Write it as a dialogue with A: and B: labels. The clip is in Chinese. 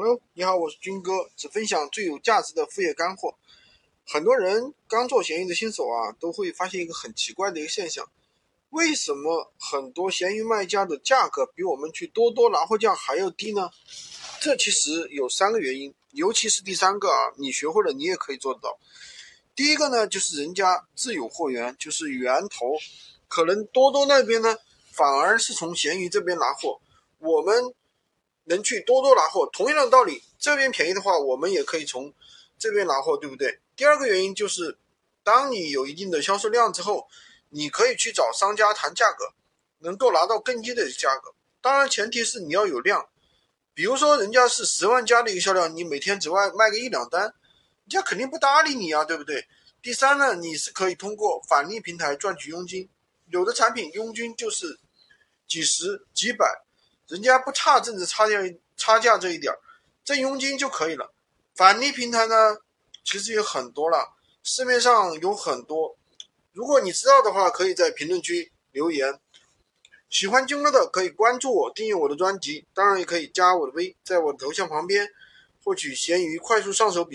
A: 朋友你好，我是军哥，只分享最有价值的副业干货。很多人刚做闲鱼的新手啊，都会发现一个很奇怪的一个现象：为什么很多闲鱼卖家的价格比我们去多多拿货价还要低呢？这其实有三个原因，尤其是第三个啊，你学会了你也可以做得到。第一个呢，就是人家自有货源，就是源头，可能多多那边呢，反而是从闲鱼这边拿货，我们。能去多多拿货，同样的道理，这边便宜的话，我们也可以从这边拿货，对不对？第二个原因就是，当你有一定的销售量之后，你可以去找商家谈价格，能够拿到更低的价格。当然，前提是你要有量。比如说，人家是十万加的一个销量，你每天只外卖个一两单，人家肯定不搭理你啊，对不对？第三呢，你是可以通过返利平台赚取佣金，有的产品佣金就是几十几百。人家不差政治差价差价这一点儿，挣佣金就可以了。返利平台呢，其实有很多了，市面上有很多。如果你知道的话，可以在评论区留言。喜欢军哥的可以关注我，订阅我的专辑，当然也可以加我的微，在我的头像旁边获取闲鱼快速上手笔。